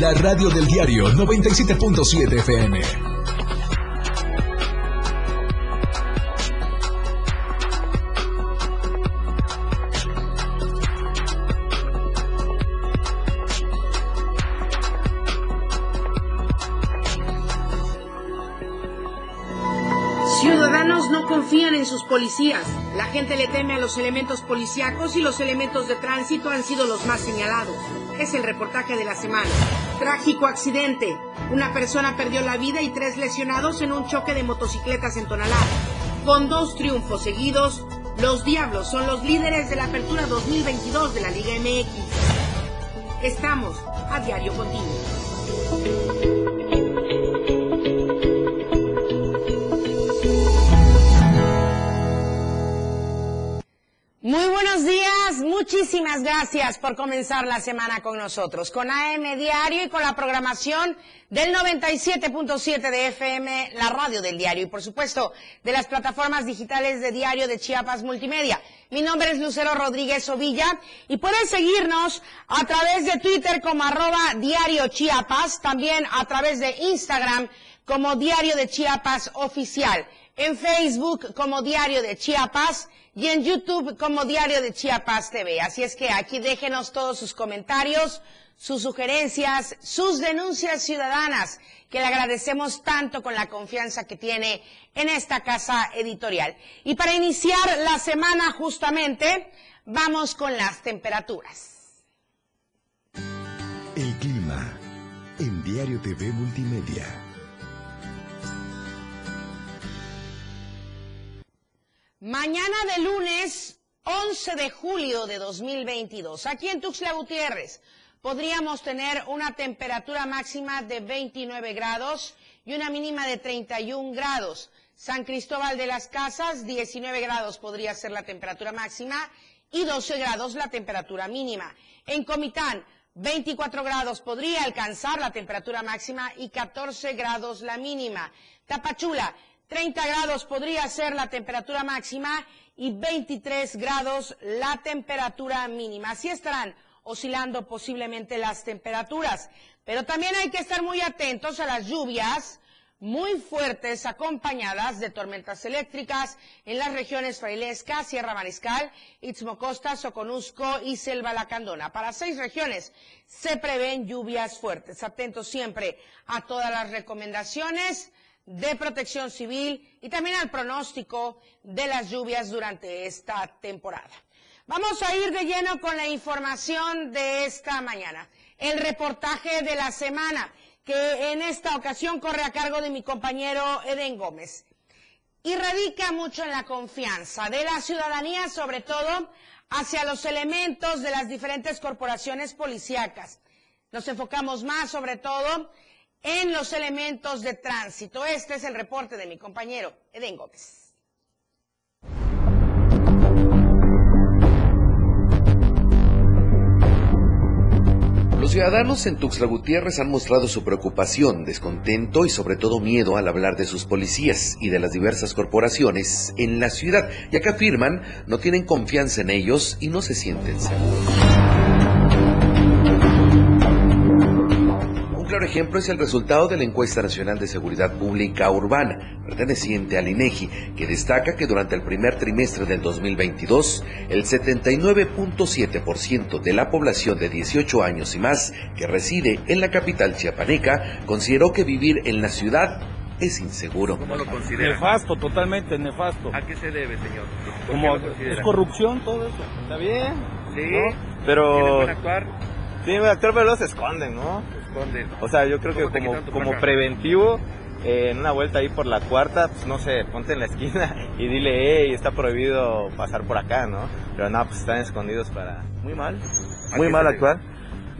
La radio del diario 97.7 FM. Ciudadanos no confían en sus policías. La gente le teme a los elementos policíacos y los elementos de tránsito han sido los más señalados. Es el reportaje de la semana. Trágico accidente. Una persona perdió la vida y tres lesionados en un choque de motocicletas en Tonalá. Con dos triunfos seguidos, los Diablos son los líderes de la apertura 2022 de la Liga MX. Estamos a diario continuo. Muchísimas gracias por comenzar la semana con nosotros, con AM Diario y con la programación del 97.7 de FM, la radio del diario y por supuesto de las plataformas digitales de Diario de Chiapas Multimedia. Mi nombre es Lucero Rodríguez Ovilla y pueden seguirnos a través de Twitter como arroba Diario Chiapas, también a través de Instagram como Diario de Chiapas Oficial, en Facebook como Diario de Chiapas, y en YouTube como Diario de Chiapas TV. Así es que aquí déjenos todos sus comentarios, sus sugerencias, sus denuncias ciudadanas, que le agradecemos tanto con la confianza que tiene en esta casa editorial. Y para iniciar la semana justamente, vamos con las temperaturas. El clima en Diario TV Multimedia. Mañana de lunes 11 de julio de 2022, aquí en Tuxtla Gutiérrez, podríamos tener una temperatura máxima de 29 grados y una mínima de 31 grados. San Cristóbal de las Casas, 19 grados podría ser la temperatura máxima y 12 grados la temperatura mínima. En Comitán, 24 grados podría alcanzar la temperatura máxima y 14 grados la mínima. Tapachula, 30 grados podría ser la temperatura máxima y 23 grados la temperatura mínima. Así estarán oscilando posiblemente las temperaturas. Pero también hay que estar muy atentos a las lluvias muy fuertes acompañadas de tormentas eléctricas en las regiones Frailesca, Sierra Mariscal, Istmo Costa, Soconusco y Selva Lacandona. Para seis regiones se prevén lluvias fuertes. Atentos siempre a todas las recomendaciones de protección civil y también al pronóstico de las lluvias durante esta temporada. Vamos a ir de lleno con la información de esta mañana. El reportaje de la semana, que en esta ocasión corre a cargo de mi compañero Eden Gómez. Y radica mucho en la confianza de la ciudadanía, sobre todo hacia los elementos de las diferentes corporaciones policíacas. Nos enfocamos más, sobre todo, en los elementos de tránsito. Este es el reporte de mi compañero Eden Gómez. Los ciudadanos en Tuxtla Gutiérrez han mostrado su preocupación, descontento y sobre todo miedo al hablar de sus policías y de las diversas corporaciones en la ciudad, ya que afirman no tienen confianza en ellos y no se sienten seguros. Ejemplo es el resultado de la encuesta nacional de seguridad pública urbana, perteneciente al INEGI, que destaca que durante el primer trimestre del 2022, el 79.7% de la población de 18 años y más que reside en la capital chiapaneca consideró que vivir en la ciudad es inseguro. ¿Cómo lo considera? Nefasto, totalmente nefasto. ¿A qué se debe, señor? Como es corrupción todo eso. Está bien. Sí. ¿no? Pero actuar? Sí, actuar pero se esconden, ¿no? O sea, yo creo que como, como preventivo, eh, en una vuelta ahí por la cuarta, pues no sé, ponte en la esquina y dile, hey, está prohibido pasar por acá, ¿no? Pero no, pues están escondidos para... Muy mal, muy mal actuar.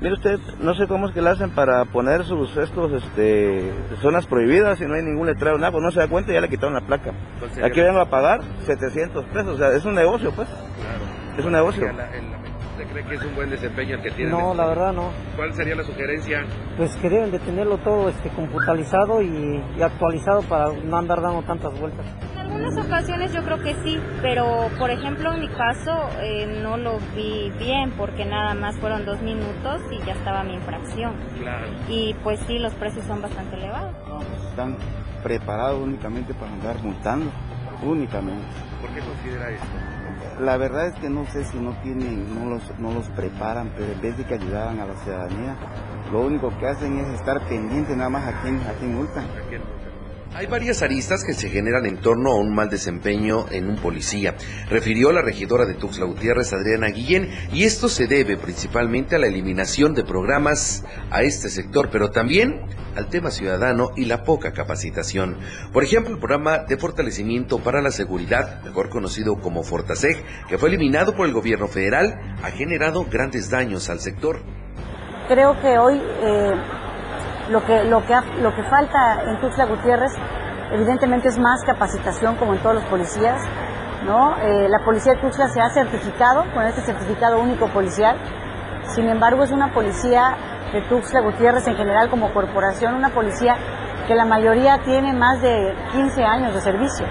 Mire usted, no sé cómo es que le hacen para poner sus estos este zonas prohibidas y no hay ningún letrero, nada, pues no se da cuenta y ya le quitaron la placa. Aquí vengo a pagar 700 pesos, o sea, es un negocio, pues. Claro. Es un negocio cree que es un buen desempeño el que tiene? No, la verdad no. ¿Cuál sería la sugerencia? Pues que deben de tenerlo todo este, computalizado y, actualizado para no andar dando tantas vueltas. algunas ocasiones yo creo que sí, pero por ejemplo en mi caso eh, no lo vi bien porque nada más fueron dos minutos y ya estaba mi infracción. Claro. Y pues sí, los precios son bastante elevados. Pues, están preparados únicamente para andar multando, únicamente. ¿Por qué considera esto? La verdad es que no sé si no tienen, no los, no los preparan, pero en vez de que ayudaran a la ciudadanía, lo único que hacen es estar pendientes nada más a quién, a quién multan. Hay varias aristas que se generan en torno a un mal desempeño en un policía, refirió la regidora de Tuxtla Gutiérrez, Adriana Guillén, y esto se debe principalmente a la eliminación de programas a este sector, pero también al tema ciudadano y la poca capacitación. Por ejemplo, el programa de fortalecimiento para la seguridad, mejor conocido como Fortaseg, que fue eliminado por el gobierno federal, ha generado grandes daños al sector. Creo que hoy eh, lo que, lo que, lo que falta en Tuxtla Gutiérrez, evidentemente, es más capacitación, como en todos los policías. ¿no? Eh, la policía de Tuxtla se ha certificado con este certificado único policial. Sin embargo, es una policía de Tuxtla Gutiérrez en general como corporación, una policía que la mayoría tiene más de 15 años de servicio.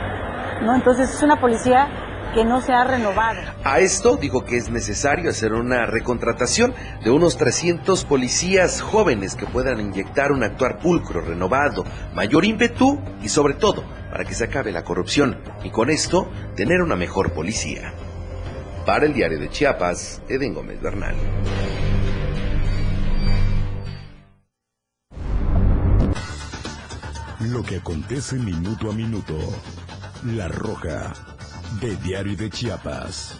¿no? Entonces, es una policía que no se ha renovado. A esto dijo que es necesario hacer una recontratación de unos 300 policías jóvenes que puedan inyectar un actuar pulcro, renovado, mayor ímpetu y sobre todo para que se acabe la corrupción y con esto tener una mejor policía. Para el diario de Chiapas, Eden Gómez Bernal. Lo que acontece minuto a minuto. La Roja, de Diario de Chiapas.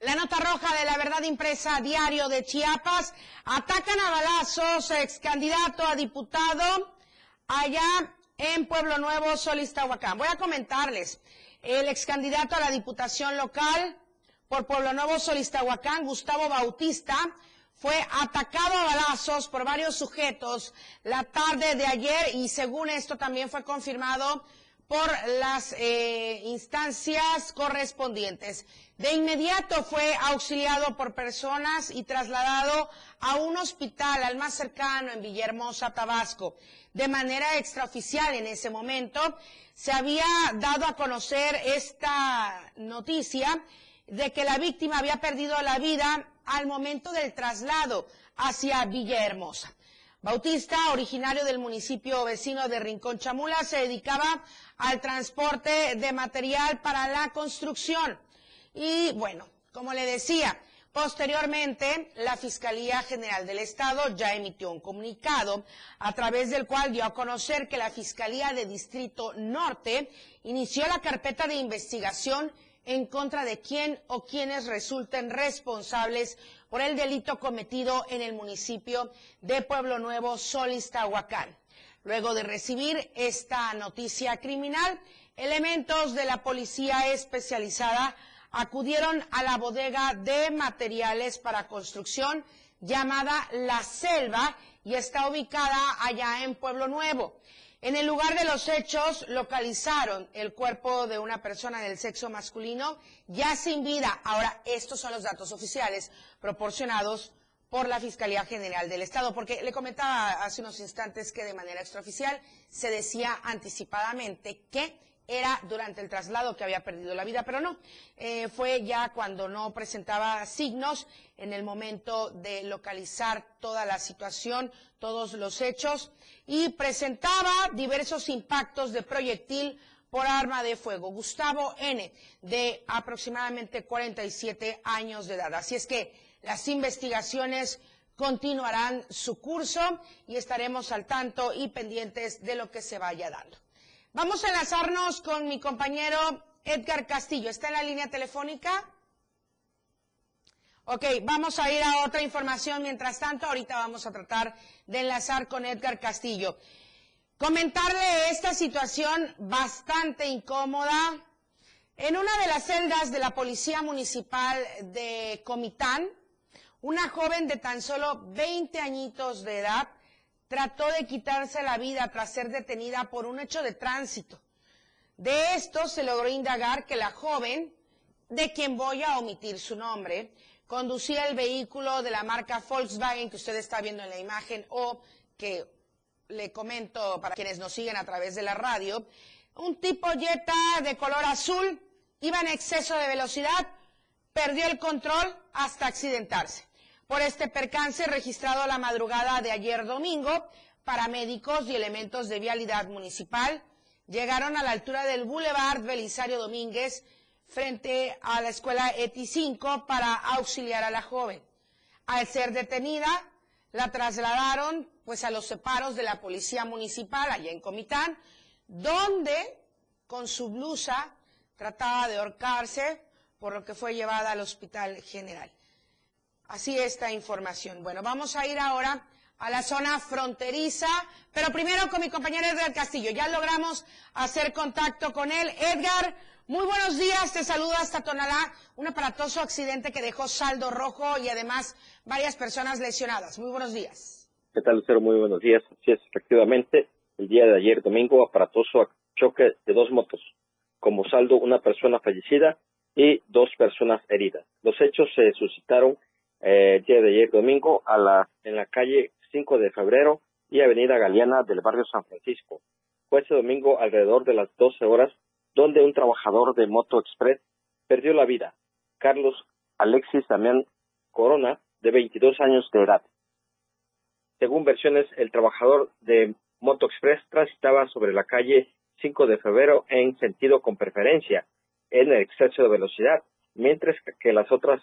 La nota roja de la verdad impresa diario de Chiapas. Atacan a balazos ex candidato a diputado allá en Pueblo Nuevo, Solistahuacán. Voy a comentarles. El ex candidato a la diputación local por Pueblo Nuevo, Solistahuacán, Gustavo Bautista, fue atacado a balazos por varios sujetos la tarde de ayer y según esto también fue confirmado por las eh, instancias correspondientes. De inmediato fue auxiliado por personas y trasladado a un hospital, al más cercano, en Villahermosa, Tabasco. De manera extraoficial en ese momento se había dado a conocer esta noticia de que la víctima había perdido la vida al momento del traslado hacia Villahermosa. Bautista, originario del municipio vecino de Rincón Chamula, se dedicaba al transporte de material para la construcción. Y bueno, como le decía, posteriormente la Fiscalía General del Estado ya emitió un comunicado a través del cual dio a conocer que la Fiscalía de Distrito Norte inició la carpeta de investigación en contra de quien o quienes resulten responsables por el delito cometido en el municipio de Pueblo Nuevo, Solistahuacán. Luego de recibir esta noticia criminal, elementos de la policía especializada acudieron a la bodega de materiales para construcción llamada La Selva y está ubicada allá en Pueblo Nuevo. En el lugar de los hechos localizaron el cuerpo de una persona del sexo masculino ya sin vida. Ahora, estos son los datos oficiales proporcionados por la Fiscalía General del Estado, porque le comentaba hace unos instantes que de manera extraoficial se decía anticipadamente que era durante el traslado que había perdido la vida, pero no, eh, fue ya cuando no presentaba signos en el momento de localizar toda la situación, todos los hechos, y presentaba diversos impactos de proyectil por arma de fuego. Gustavo N., de aproximadamente 47 años de edad. Así es que las investigaciones continuarán su curso y estaremos al tanto y pendientes de lo que se vaya dando. Vamos a enlazarnos con mi compañero Edgar Castillo. ¿Está en la línea telefónica? Ok, vamos a ir a otra información. Mientras tanto, ahorita vamos a tratar de enlazar con Edgar Castillo. Comentarle esta situación bastante incómoda. En una de las celdas de la Policía Municipal de Comitán, una joven de tan solo 20 añitos de edad trató de quitarse la vida tras ser detenida por un hecho de tránsito. De esto se logró indagar que la joven, de quien voy a omitir su nombre, conducía el vehículo de la marca Volkswagen que usted está viendo en la imagen o que le comento para quienes nos siguen a través de la radio, un tipo Jetta de color azul iba en exceso de velocidad, perdió el control hasta accidentarse. Por este percance registrado la madrugada de ayer domingo, paramédicos y elementos de vialidad municipal llegaron a la altura del Boulevard Belisario Domínguez frente a la escuela ETI 5 para auxiliar a la joven. Al ser detenida, la trasladaron pues a los separos de la policía municipal allá en Comitán, donde con su blusa trataba de ahorcarse, por lo que fue llevada al hospital general. Así esta información. Bueno, vamos a ir ahora a la zona fronteriza, pero primero con mi compañero Edgar Castillo. Ya logramos hacer contacto con él. Edgar, muy buenos días, te saludo hasta Tonalá, un aparatoso accidente que dejó saldo rojo y además varias personas lesionadas. Muy buenos días. ¿Qué tal, Lucero? Muy buenos días. Así efectivamente, el día de ayer domingo, aparatoso choque de dos motos. Como saldo, una persona fallecida y dos personas heridas. Los hechos se suscitaron eh, el día de ayer domingo a la, en la calle 5 de febrero y avenida Galeana del barrio San Francisco. Fue ese domingo alrededor de las 12 horas donde un trabajador de Moto Express perdió la vida, Carlos Alexis Damián Corona, de 22 años de edad. Según versiones, el trabajador de Moto Express transitaba sobre la calle 5 de febrero en sentido con preferencia, en el exceso de velocidad, mientras que las otras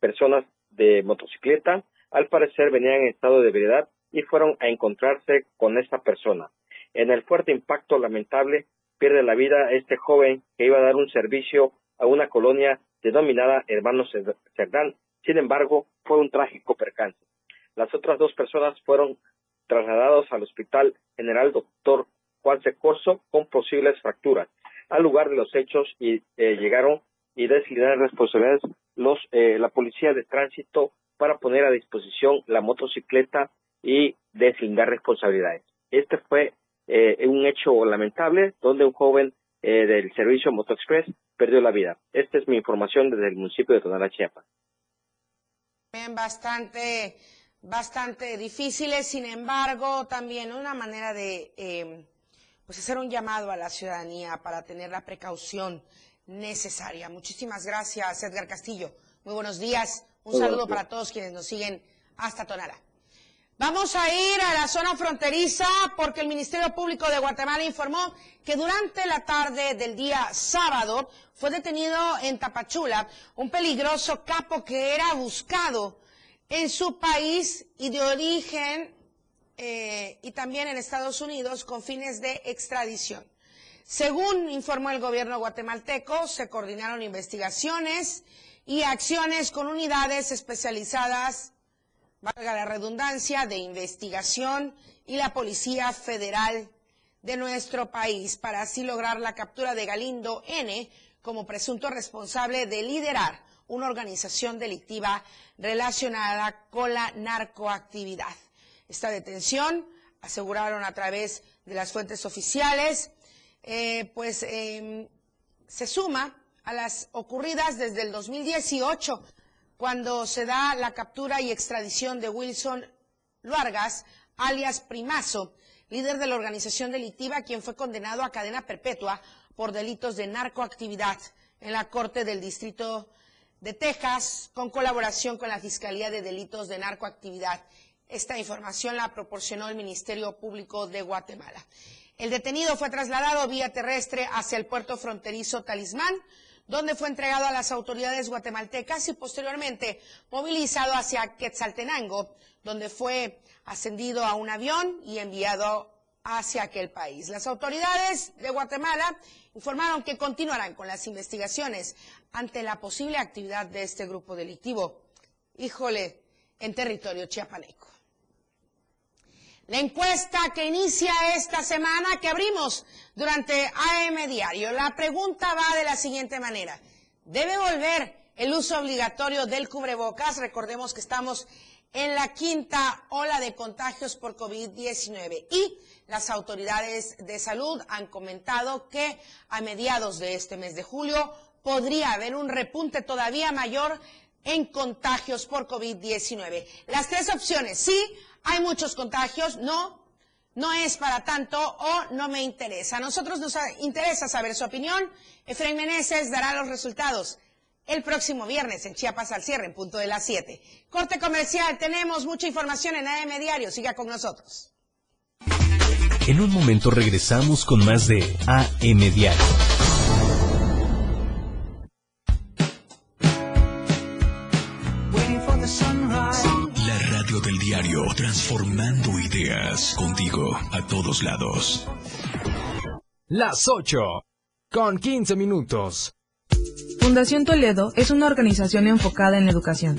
personas de motocicleta al parecer venían en estado de ebriedad y fueron a encontrarse con esta persona. En el fuerte impacto lamentable, pierde la vida este joven que iba a dar un servicio a una colonia denominada Hermanos Cerdán. Sin embargo, fue un trágico percance. Las otras dos personas fueron trasladados al Hospital General Doctor Juan Corso con posibles fracturas. Al lugar de los hechos eh, llegaron y designaron responsabilidades los eh, la policía de tránsito para poner a disposición la motocicleta y deslindar responsabilidades. Este fue eh, un hecho lamentable donde un joven eh, del servicio MotoExpress perdió la vida. Esta es mi información desde el municipio de Tonalá, Chiapas. Bastante, bastante difíciles, sin embargo, también una manera de eh, pues hacer un llamado a la ciudadanía para tener la precaución necesaria. Muchísimas gracias, Edgar Castillo. Muy buenos días. Un saludo para todos quienes nos siguen hasta Tonalá. Vamos a ir a la zona fronteriza porque el Ministerio Público de Guatemala informó que durante la tarde del día sábado fue detenido en Tapachula un peligroso capo que era buscado en su país y de origen eh, y también en Estados Unidos con fines de extradición. Según informó el gobierno guatemalteco, se coordinaron investigaciones y acciones con unidades especializadas valga la redundancia, de investigación y la Policía Federal de nuestro país para así lograr la captura de Galindo N como presunto responsable de liderar una organización delictiva relacionada con la narcoactividad. Esta detención, aseguraron a través de las fuentes oficiales, eh, pues em, se suma a las ocurridas desde el 2018 cuando se da la captura y extradición de Wilson Luargas, alias Primazo, líder de la organización delictiva, quien fue condenado a cadena perpetua por delitos de narcoactividad en la Corte del Distrito de Texas, con colaboración con la Fiscalía de Delitos de Narcoactividad. Esta información la proporcionó el Ministerio Público de Guatemala. El detenido fue trasladado vía terrestre hacia el puerto fronterizo Talismán, donde fue entregado a las autoridades guatemaltecas y posteriormente movilizado hacia Quetzaltenango, donde fue ascendido a un avión y enviado hacia aquel país. Las autoridades de Guatemala informaron que continuarán con las investigaciones ante la posible actividad de este grupo delictivo. Híjole, en territorio chiapaneco. La encuesta que inicia esta semana, que abrimos durante AM Diario, la pregunta va de la siguiente manera. ¿Debe volver el uso obligatorio del cubrebocas? Recordemos que estamos en la quinta ola de contagios por COVID-19 y las autoridades de salud han comentado que a mediados de este mes de julio podría haber un repunte todavía mayor en contagios por COVID-19. Las tres opciones, sí, hay muchos contagios, no, no es para tanto o no me interesa. A nosotros nos interesa saber su opinión. Efraín Meneses dará los resultados el próximo viernes en Chiapas al cierre en punto de las 7. Corte comercial, tenemos mucha información en AM Diario, siga con nosotros. En un momento regresamos con más de AM Diario. Transformando ideas contigo a todos lados. Las 8, con 15 minutos. Fundación Toledo es una organización enfocada en la educación.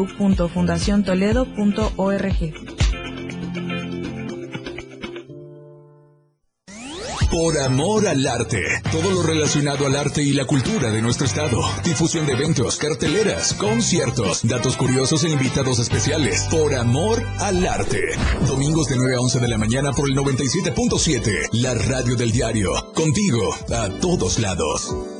www.fundaciontoledo.org. Por amor al arte. Todo lo relacionado al arte y la cultura de nuestro estado. Difusión de eventos, carteleras, conciertos, datos curiosos e invitados especiales. Por amor al arte. Domingos de 9 a 11 de la mañana por el 97.7. La radio del diario. Contigo a todos lados.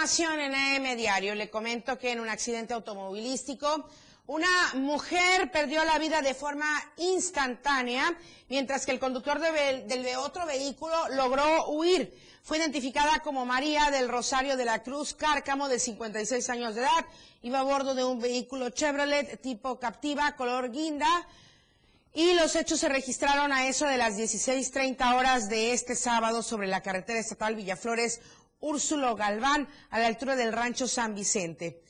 Información en AM Diario. Le comento que en un accidente automovilístico, una mujer perdió la vida de forma instantánea, mientras que el conductor del otro vehículo logró huir. Fue identificada como María del Rosario de la Cruz Cárcamo, de 56 años de edad. Iba a bordo de un vehículo Chevrolet tipo Captiva, color guinda. Y los hechos se registraron a eso de las 16.30 horas de este sábado sobre la carretera estatal Villaflores Úrsulo Galván, a la altura del rancho San Vicente.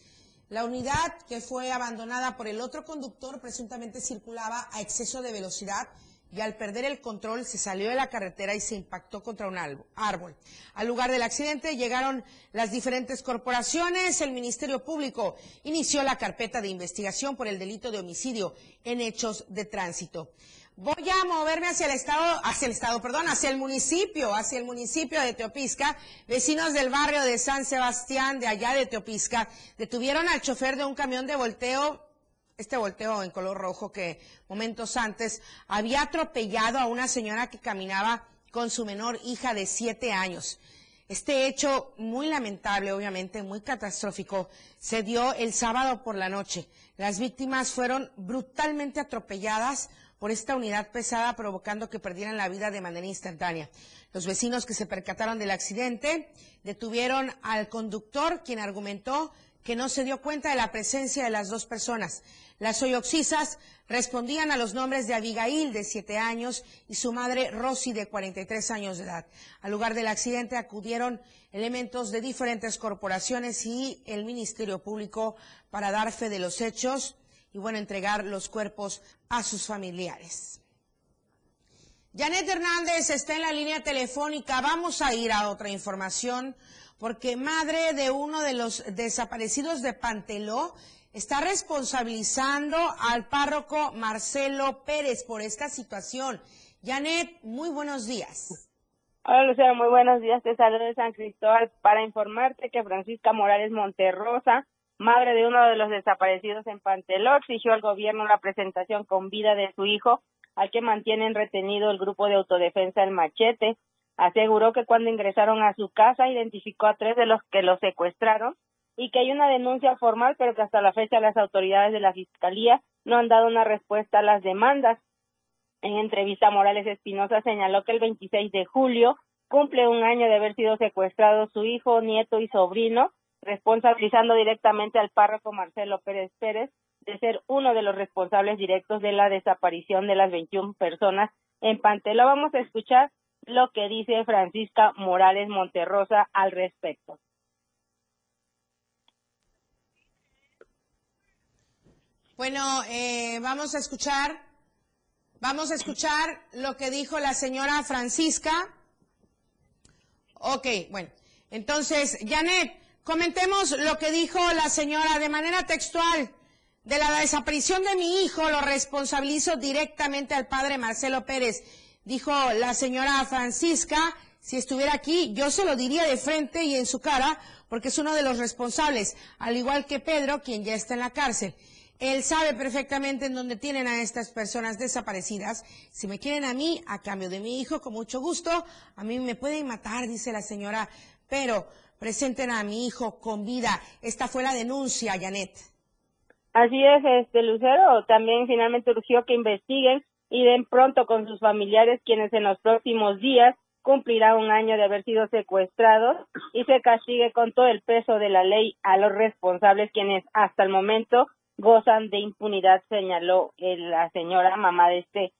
La unidad que fue abandonada por el otro conductor presuntamente circulaba a exceso de velocidad y al perder el control se salió de la carretera y se impactó contra un árbol. Al lugar del accidente llegaron las diferentes corporaciones. El Ministerio Público inició la carpeta de investigación por el delito de homicidio en hechos de tránsito. Voy a moverme hacia el estado, hacia el estado, perdón, hacia el municipio, hacia el municipio de Teopisca. Vecinos del barrio de San Sebastián, de allá de Teopisca, detuvieron al chofer de un camión de volteo, este volteo en color rojo que momentos antes había atropellado a una señora que caminaba con su menor hija de siete años. Este hecho muy lamentable, obviamente, muy catastrófico, se dio el sábado por la noche. Las víctimas fueron brutalmente atropelladas por esta unidad pesada provocando que perdieran la vida de manera instantánea. Los vecinos que se percataron del accidente detuvieron al conductor, quien argumentó que no se dio cuenta de la presencia de las dos personas. Las soyoxisas respondían a los nombres de Abigail, de siete años, y su madre, Rosy, de 43 años de edad. Al lugar del accidente acudieron elementos de diferentes corporaciones y el Ministerio Público para dar fe de los hechos y, bueno, entregar los cuerpos a sus familiares. Janet Hernández está en la línea telefónica. Vamos a ir a otra información porque madre de uno de los desaparecidos de Panteló está responsabilizando al párroco Marcelo Pérez por esta situación. Janet, muy buenos días. Hola Lucero, muy buenos días. Te saludo de San Cristóbal para informarte que Francisca Morales Monterrosa, madre de uno de los desaparecidos en Panteló, exigió al gobierno la presentación con vida de su hijo, al que mantienen retenido el grupo de autodefensa El Machete. Aseguró que cuando ingresaron a su casa identificó a tres de los que lo secuestraron y que hay una denuncia formal, pero que hasta la fecha las autoridades de la Fiscalía no han dado una respuesta a las demandas. En entrevista, Morales Espinosa señaló que el 26 de julio cumple un año de haber sido secuestrado su hijo, nieto y sobrino, responsabilizando directamente al párroco Marcelo Pérez Pérez de ser uno de los responsables directos de la desaparición de las 21 personas en Pantelo. Vamos a escuchar lo que dice Francisca Morales Monterrosa al respecto. Bueno, eh, vamos a escuchar, vamos a escuchar lo que dijo la señora Francisca. Ok, bueno, entonces, Janet, comentemos lo que dijo la señora de manera textual. De la desaparición de mi hijo lo responsabilizo directamente al padre Marcelo Pérez. Dijo la señora Francisca, si estuviera aquí, yo se lo diría de frente y en su cara, porque es uno de los responsables, al igual que Pedro, quien ya está en la cárcel. Él sabe perfectamente en dónde tienen a estas personas desaparecidas. Si me quieren a mí, a cambio de mi hijo, con mucho gusto, a mí me pueden matar, dice la señora, pero presenten a mi hijo con vida. Esta fue la denuncia, Janet. Así es, este Lucero. También finalmente urgió que investiguen y den pronto con sus familiares, quienes en los próximos días cumplirá un año de haber sido secuestrados y se castigue con todo el peso de la ley a los responsables, quienes hasta el momento gozan de impunidad, señaló la señora mamá de este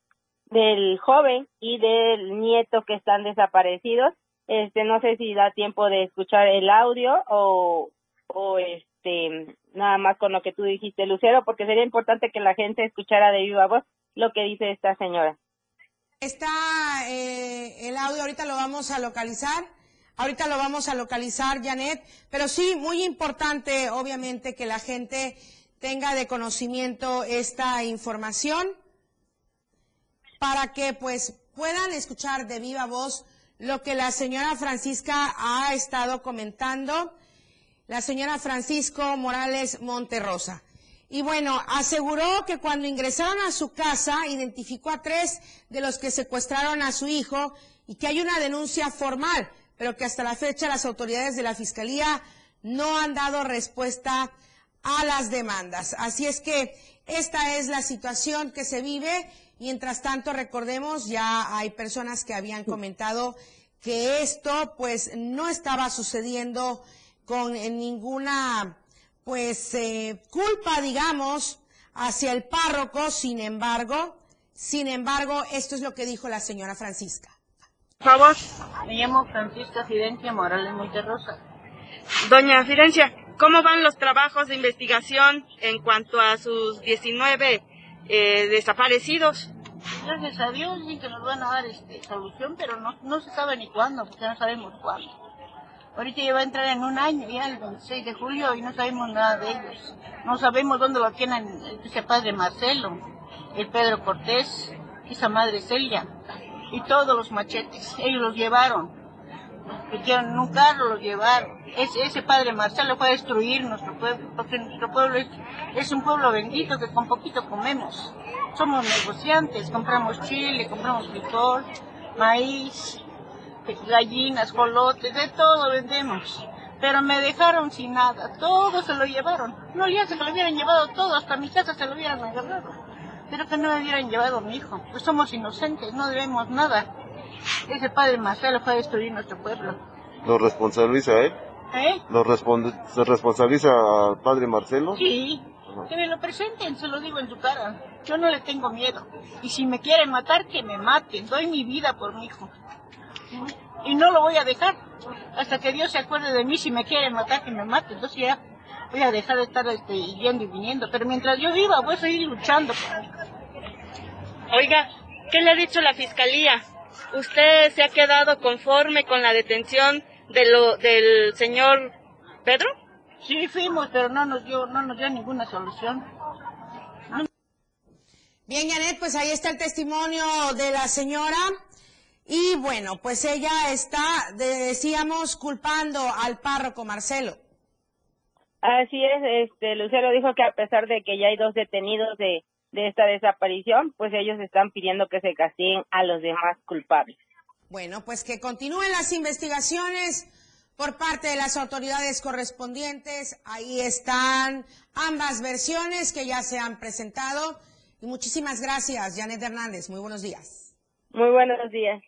del joven y del nieto que están desaparecidos. Este no sé si da tiempo de escuchar el audio o o este nada más con lo que tú dijiste Lucero porque sería importante que la gente escuchara de viva voz lo que dice esta señora. Está eh, el audio ahorita lo vamos a localizar. Ahorita lo vamos a localizar, Janet, pero sí, muy importante, obviamente, que la gente tenga de conocimiento esta información para que pues puedan escuchar de viva voz lo que la señora Francisca ha estado comentando, la señora Francisco Morales Monterrosa. Y bueno, aseguró que cuando ingresaron a su casa identificó a tres de los que secuestraron a su hijo y que hay una denuncia formal, pero que hasta la fecha las autoridades de la Fiscalía no han dado respuesta a las demandas. Así es que esta es la situación que se vive. Mientras tanto, recordemos, ya hay personas que habían comentado que esto pues no estaba sucediendo con ninguna pues eh, culpa, digamos, hacia el párroco, sin embargo, sin embargo, esto es lo que dijo la señora Francisca. Por favor. Me llamo Francisca Fidencia Morales Monterrosa. Doña Fidencia, ¿Cómo van los trabajos de investigación en cuanto a sus 19 eh, desaparecidos? Gracias a Dios, sí que nos van a dar este, solución, pero no, no se sabe ni cuándo, porque no sabemos cuándo. Ahorita ya va a entrar en un año, ya el 26 de julio, y no sabemos nada de ellos. No sabemos dónde lo tienen ese padre Marcelo, el Pedro Cortés, esa madre Celia, y todos los machetes. Ellos los llevaron metieron en un carro, lo llevaron. Ese, ese padre Marcelo fue a destruir nuestro pueblo, porque nuestro pueblo es, un pueblo bendito que con poquito comemos. Somos negociantes, compramos chile, compramos frijol, maíz, gallinas, colotes, de todo vendemos. Pero me dejaron sin nada, todo se lo llevaron. No ya se lo hubieran llevado todo, hasta mi casa se lo hubieran agarrado. Pero que no me hubieran llevado a mi hijo, pues somos inocentes, no debemos nada. Ese padre Marcelo fue a destruir nuestro pueblo. ¿Lo responsabiliza él? ¿Eh? ¿Lo ¿Se responsabiliza al padre Marcelo? Sí, que me lo presenten, se lo digo en su cara. Yo no le tengo miedo. Y si me quieren matar, que me maten. Doy mi vida por mi hijo. Y no lo voy a dejar. Hasta que Dios se acuerde de mí, si me quieren matar, que me maten. Entonces ya voy a dejar de estar este, yendo y viniendo. Pero mientras yo viva, voy a seguir luchando Oiga, ¿qué le ha dicho la fiscalía? ¿Usted se ha quedado conforme con la detención de lo, del señor Pedro? Sí, fuimos, pero no nos dio, no nos dio ninguna solución. Bien, Janet, pues ahí está el testimonio de la señora. Y bueno, pues ella está, decíamos, culpando al párroco Marcelo. Así es, este, Lucero dijo que a pesar de que ya hay dos detenidos de, de esta desaparición, pues ellos están pidiendo que se castiguen a los demás culpables. Bueno, pues que continúen las investigaciones por parte de las autoridades correspondientes. Ahí están ambas versiones que ya se han presentado. Y muchísimas gracias, Janet Hernández. Muy buenos días. Muy buenos días.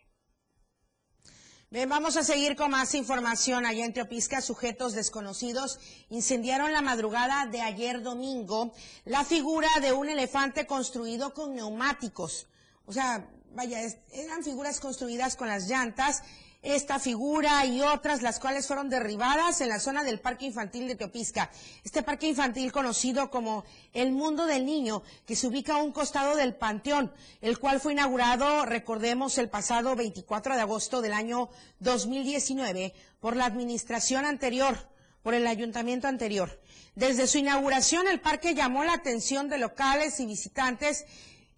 Bien, vamos a seguir con más información. Allá en Teopisca, sujetos desconocidos incendiaron la madrugada de ayer domingo la figura de un elefante construido con neumáticos. O sea, vaya, eran figuras construidas con las llantas esta figura y otras, las cuales fueron derribadas en la zona del Parque Infantil de Teopisca. Este parque infantil conocido como el Mundo del Niño, que se ubica a un costado del Panteón, el cual fue inaugurado, recordemos, el pasado 24 de agosto del año 2019 por la administración anterior, por el ayuntamiento anterior. Desde su inauguración, el parque llamó la atención de locales y visitantes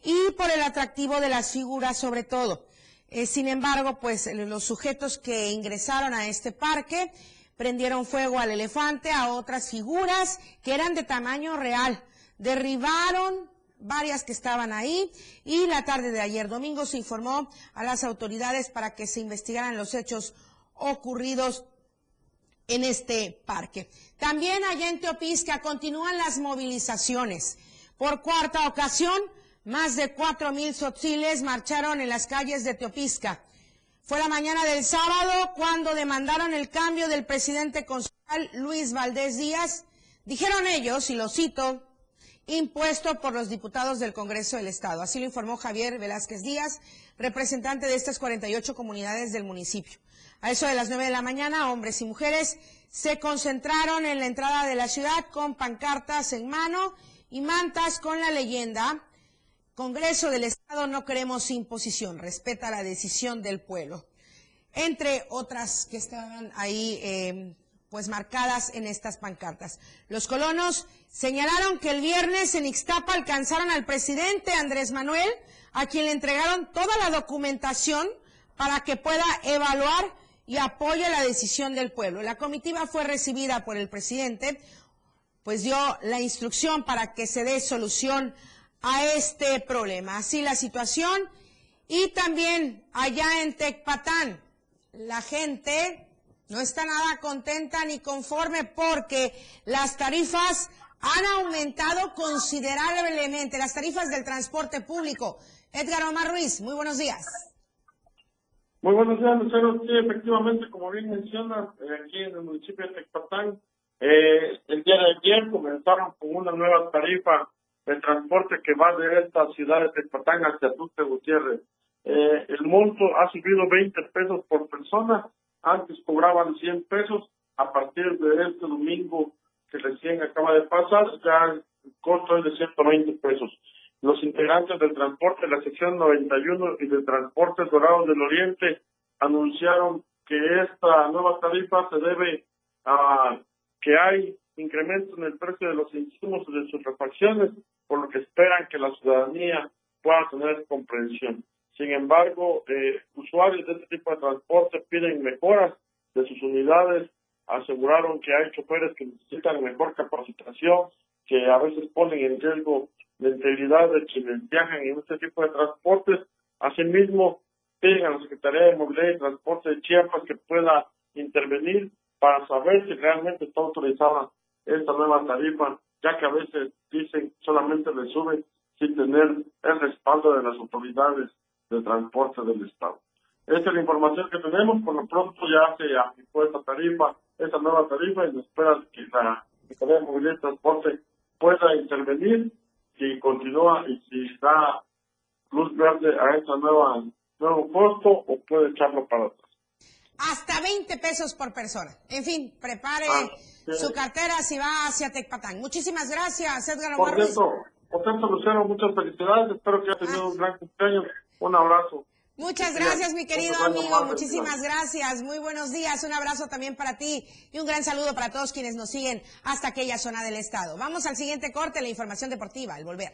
y por el atractivo de las figuras sobre todo. Eh, sin embargo, pues los sujetos que ingresaron a este parque prendieron fuego al elefante, a otras figuras que eran de tamaño real. Derribaron varias que estaban ahí y la tarde de ayer domingo se informó a las autoridades para que se investigaran los hechos ocurridos en este parque. También allá en Teopisca continúan las movilizaciones. Por cuarta ocasión, más de cuatro mil sotziles marcharon en las calles de Teopisca. Fue la mañana del sábado cuando demandaron el cambio del presidente consular Luis Valdés Díaz. Dijeron ellos, y lo cito, impuesto por los diputados del Congreso del Estado. Así lo informó Javier Velázquez Díaz, representante de estas 48 comunidades del municipio. A eso de las nueve de la mañana, hombres y mujeres se concentraron en la entrada de la ciudad con pancartas en mano y mantas con la leyenda Congreso del Estado no queremos imposición, respeta la decisión del pueblo. Entre otras que estaban ahí em, pues marcadas en estas pancartas. Los colonos señalaron que el viernes en Ixtapa alcanzaron al presidente Andrés Manuel, a quien le entregaron toda la documentación para que pueda evaluar y apoye la decisión del pueblo. La comitiva fue recibida por el presidente, pues dio la instrucción para que se dé solución a este problema. Así la situación. Y también allá en Tecpatán, la gente no está nada contenta ni conforme porque las tarifas han aumentado considerablemente, las tarifas del transporte público. Edgar Omar Ruiz, muy buenos días. Muy buenos días, Lucero. Sí, efectivamente, como bien mencionas, eh, aquí en el municipio de Tecpatán, eh, el día de ayer comenzaron con una nueva tarifa el transporte que va de esta ciudad de Tecpatán hacia Tuxtla Gutiérrez. Eh, el monto ha subido 20 pesos por persona, antes cobraban 100 pesos, a partir de este domingo que recién acaba de pasar, ya el costo es de 120 pesos. Los integrantes del transporte la sección 91 y de Transportes Dorados del Oriente anunciaron que esta nueva tarifa se debe a que hay incremento en el precio de los insumos y de sus refacciones, por lo que esperan que la ciudadanía pueda tener comprensión. Sin embargo, eh, usuarios de este tipo de transporte piden mejoras de sus unidades, aseguraron que hay choferes que necesitan mejor capacitación, que a veces ponen en riesgo la integridad de quienes viajan en este tipo de transportes. Asimismo, piden a la Secretaría de Movilidad y Transporte de Chiapas que pueda intervenir para saber si realmente está autorizada esta nueva tarifa, ya que a veces dicen solamente le suben sin tener el respaldo de las autoridades de transporte del Estado. Esta es la información que tenemos. Por lo pronto ya se aplicó esta tarifa esa nueva tarifa y nos espera que la Secretaría de Movilidad Transporte pueda intervenir si continúa y si da luz verde a nueva nuevo costo o puede echarlo para atrás. Hasta 20 pesos por persona. En fin, prepare Ah, su cartera si va hacia Tecpatán. Muchísimas gracias, Edgar Por Omar Ruiz. cierto, por cierto, Lucero, muchas felicidades. Espero que haya tenido un gran cumpleaños. Un abrazo. Muchas gracias, mi querido amigo. Muchísimas gracias. Muy buenos días. Un abrazo también para ti y un gran saludo para todos quienes nos siguen hasta aquella zona del estado. Vamos al siguiente corte, la información deportiva, al volver.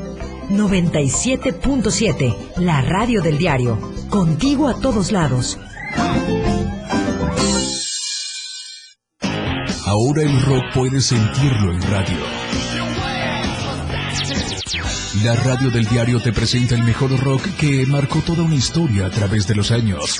97.7, la radio del diario. Contigo a todos lados. Ahora el rock puedes sentirlo en radio. La radio del diario te presenta el mejor rock que marcó toda una historia a través de los años.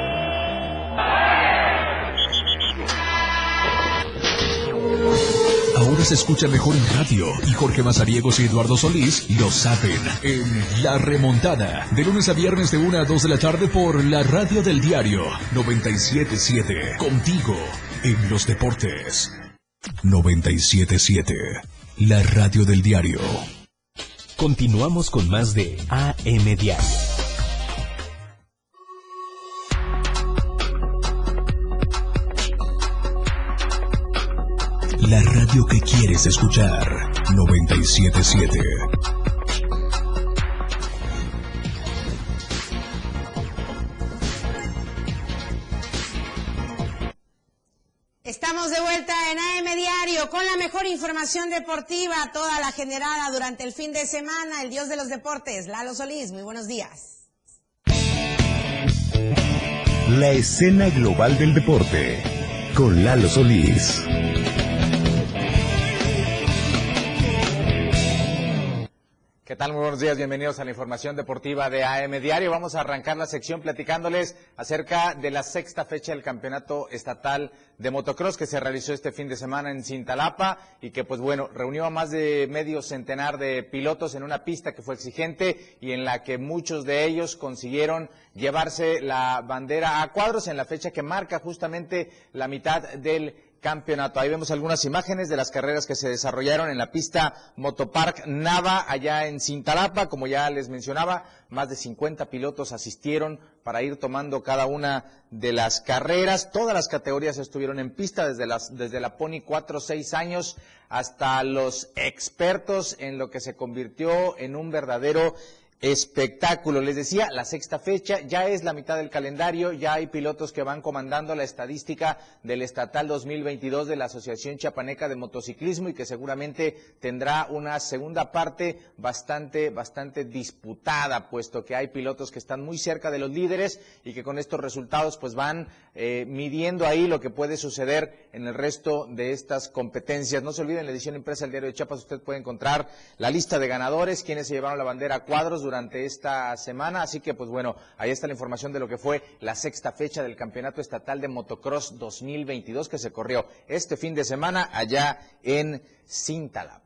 Ahora se escucha mejor en radio y Jorge Mazariegos y Eduardo Solís lo saben en La Remontada, de lunes a viernes de 1 a 2 de la tarde por la radio del diario 977, contigo en los deportes. 977, la radio del diario. Continuamos con más de AM Diario. La radio que quieres escuchar. 977. Estamos de vuelta en AM Diario con la mejor información deportiva, toda la generada durante el fin de semana. El dios de los deportes, Lalo Solís. Muy buenos días. La escena global del deporte con Lalo Solís. ¿Qué tal? Muy buenos días, bienvenidos a la información deportiva de AM Diario. Vamos a arrancar la sección platicándoles acerca de la sexta fecha del campeonato estatal de motocross que se realizó este fin de semana en Cintalapa y que pues bueno, reunió a más de medio centenar de pilotos en una pista que fue exigente y en la que muchos de ellos consiguieron llevarse la bandera a cuadros en la fecha que marca justamente la mitad del campeonato. Ahí vemos algunas imágenes de las carreras que se desarrollaron en la pista Motopark Nava, allá en Cintalapa. Como ya les mencionaba, más de 50 pilotos asistieron para ir tomando cada una de las carreras. Todas las categorías estuvieron en pista, desde, las, desde la Pony 4 6 años hasta los expertos en lo que se convirtió en un verdadero espectáculo. Les decía, la sexta fecha ya es la mitad del calendario, ya hay pilotos que van comandando la estadística del estatal 2022 de la Asociación Chiapaneca de Motociclismo y que seguramente tendrá una segunda parte bastante, bastante disputada, puesto que hay pilotos que están muy cerca de los líderes y que con estos resultados pues van eh, midiendo ahí lo que puede suceder en el resto de estas competencias. No se olviden, la edición impresa del diario de Chiapas usted puede encontrar la lista de ganadores, quienes se llevaron la bandera a cuadros durante esta semana. Así que, pues bueno, ahí está la información de lo que fue la sexta fecha del Campeonato Estatal de Motocross 2022 que se corrió este fin de semana allá en Cintalapa.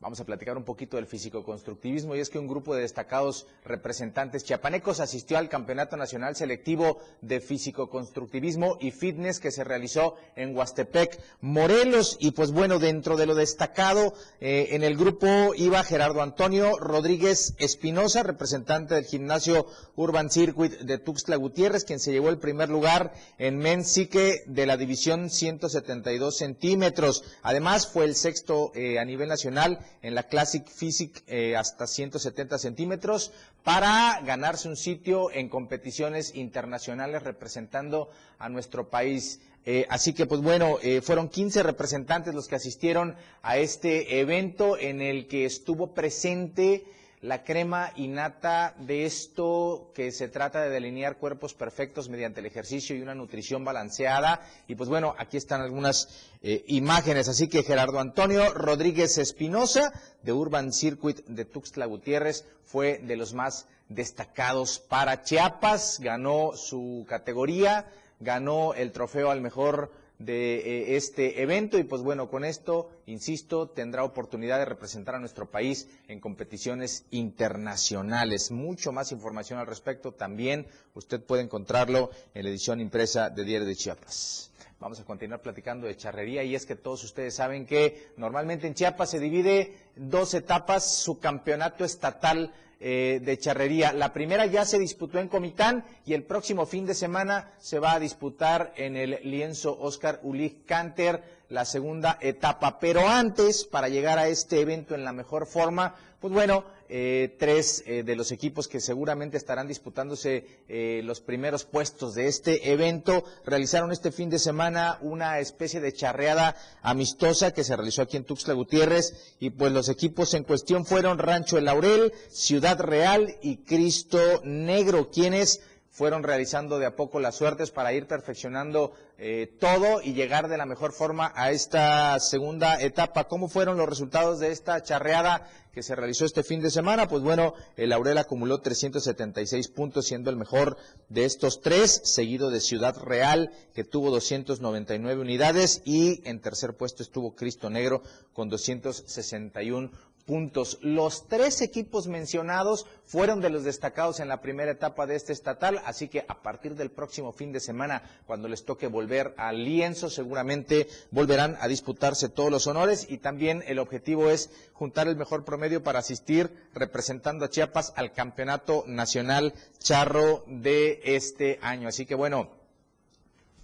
Vamos a platicar un poquito del físico-constructivismo y es que un grupo de destacados representantes chiapanecos asistió al Campeonato Nacional Selectivo de Físico-Constructivismo y Fitness que se realizó en Huastepec, Morelos. Y pues bueno, dentro de lo destacado, eh, en el grupo iba Gerardo Antonio Rodríguez Espinosa, representante del gimnasio Urban Circuit de Tuxtla Gutiérrez, quien se llevó el primer lugar en Mensique de la división 172 centímetros. Además, fue el sexto eh, a nivel nacional en la Classic Physique eh, hasta 170 centímetros para ganarse un sitio en competiciones internacionales representando a nuestro país. Eh, así que, pues bueno, eh, fueron 15 representantes los que asistieron a este evento en el que estuvo presente la crema innata de esto que se trata de delinear cuerpos perfectos mediante el ejercicio y una nutrición balanceada. Y pues bueno, aquí están algunas eh, imágenes. Así que Gerardo Antonio Rodríguez Espinosa de Urban Circuit de Tuxtla Gutiérrez fue de los más destacados para Chiapas, ganó su categoría, ganó el trofeo al mejor de eh, este evento y pues bueno, con esto, insisto, tendrá oportunidad de representar a nuestro país en competiciones internacionales. Mucho más información al respecto también usted puede encontrarlo en la edición impresa de Diario de Chiapas. Vamos a continuar platicando de charrería y es que todos ustedes saben que normalmente en Chiapas se divide dos etapas su campeonato estatal eh, de charrería. La primera ya se disputó en Comitán y el próximo fin de semana se va a disputar en el lienzo Oscar Ulich Canter la segunda etapa. Pero antes, para llegar a este evento en la mejor forma, pues bueno, eh, tres eh, de los equipos que seguramente estarán disputándose eh, los primeros puestos de este evento realizaron este fin de semana una especie de charreada amistosa que se realizó aquí en Tuxtla Gutiérrez y pues los equipos en cuestión fueron Rancho El Laurel, Ciudad Real y Cristo Negro, quienes fueron realizando de a poco las suertes para ir perfeccionando eh, todo y llegar de la mejor forma a esta segunda etapa. ¿Cómo fueron los resultados de esta charreada que se realizó este fin de semana? Pues bueno, el Laurel acumuló 376 puntos, siendo el mejor de estos tres, seguido de Ciudad Real, que tuvo 299 unidades, y en tercer puesto estuvo Cristo Negro con 261 puntos. Los tres equipos mencionados fueron de los destacados en la primera etapa de este estatal, así que a partir del próximo fin de semana, cuando les toque volver al lienzo, seguramente volverán a disputarse todos los honores y también el objetivo es juntar el mejor promedio para asistir representando a Chiapas al Campeonato Nacional Charro de este año. Así que bueno,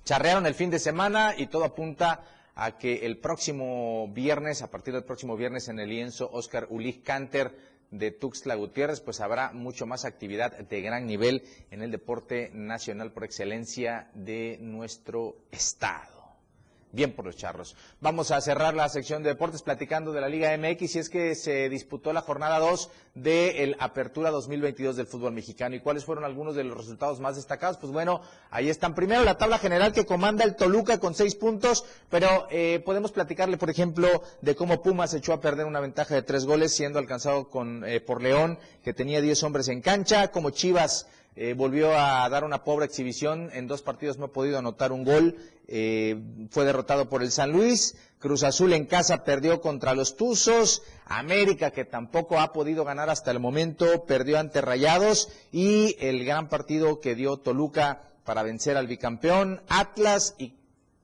charrearon el fin de semana y todo apunta a que el próximo viernes, a partir del próximo viernes en el lienzo Oscar Ulich Canter de Tuxtla Gutiérrez, pues habrá mucho más actividad de gran nivel en el deporte nacional por excelencia de nuestro estado bien por los charros. Vamos a cerrar la sección de deportes platicando de la Liga MX y es que se disputó la jornada 2 de Apertura 2022 del fútbol mexicano. ¿Y cuáles fueron algunos de los resultados más destacados? Pues bueno, ahí están. Primero la tabla general que comanda el Toluca con seis puntos, pero eh, podemos platicarle, por ejemplo, de cómo Pumas echó a perder una ventaja de tres goles siendo alcanzado con, eh, por León, que tenía diez hombres en cancha, como Chivas eh, volvió a dar una pobre exhibición, en dos partidos no ha podido anotar un gol, eh, fue derrotado por el San Luis, Cruz Azul en casa perdió contra los Tuzos, América que tampoco ha podido ganar hasta el momento, perdió ante Rayados. Y el gran partido que dio Toluca para vencer al bicampeón Atlas y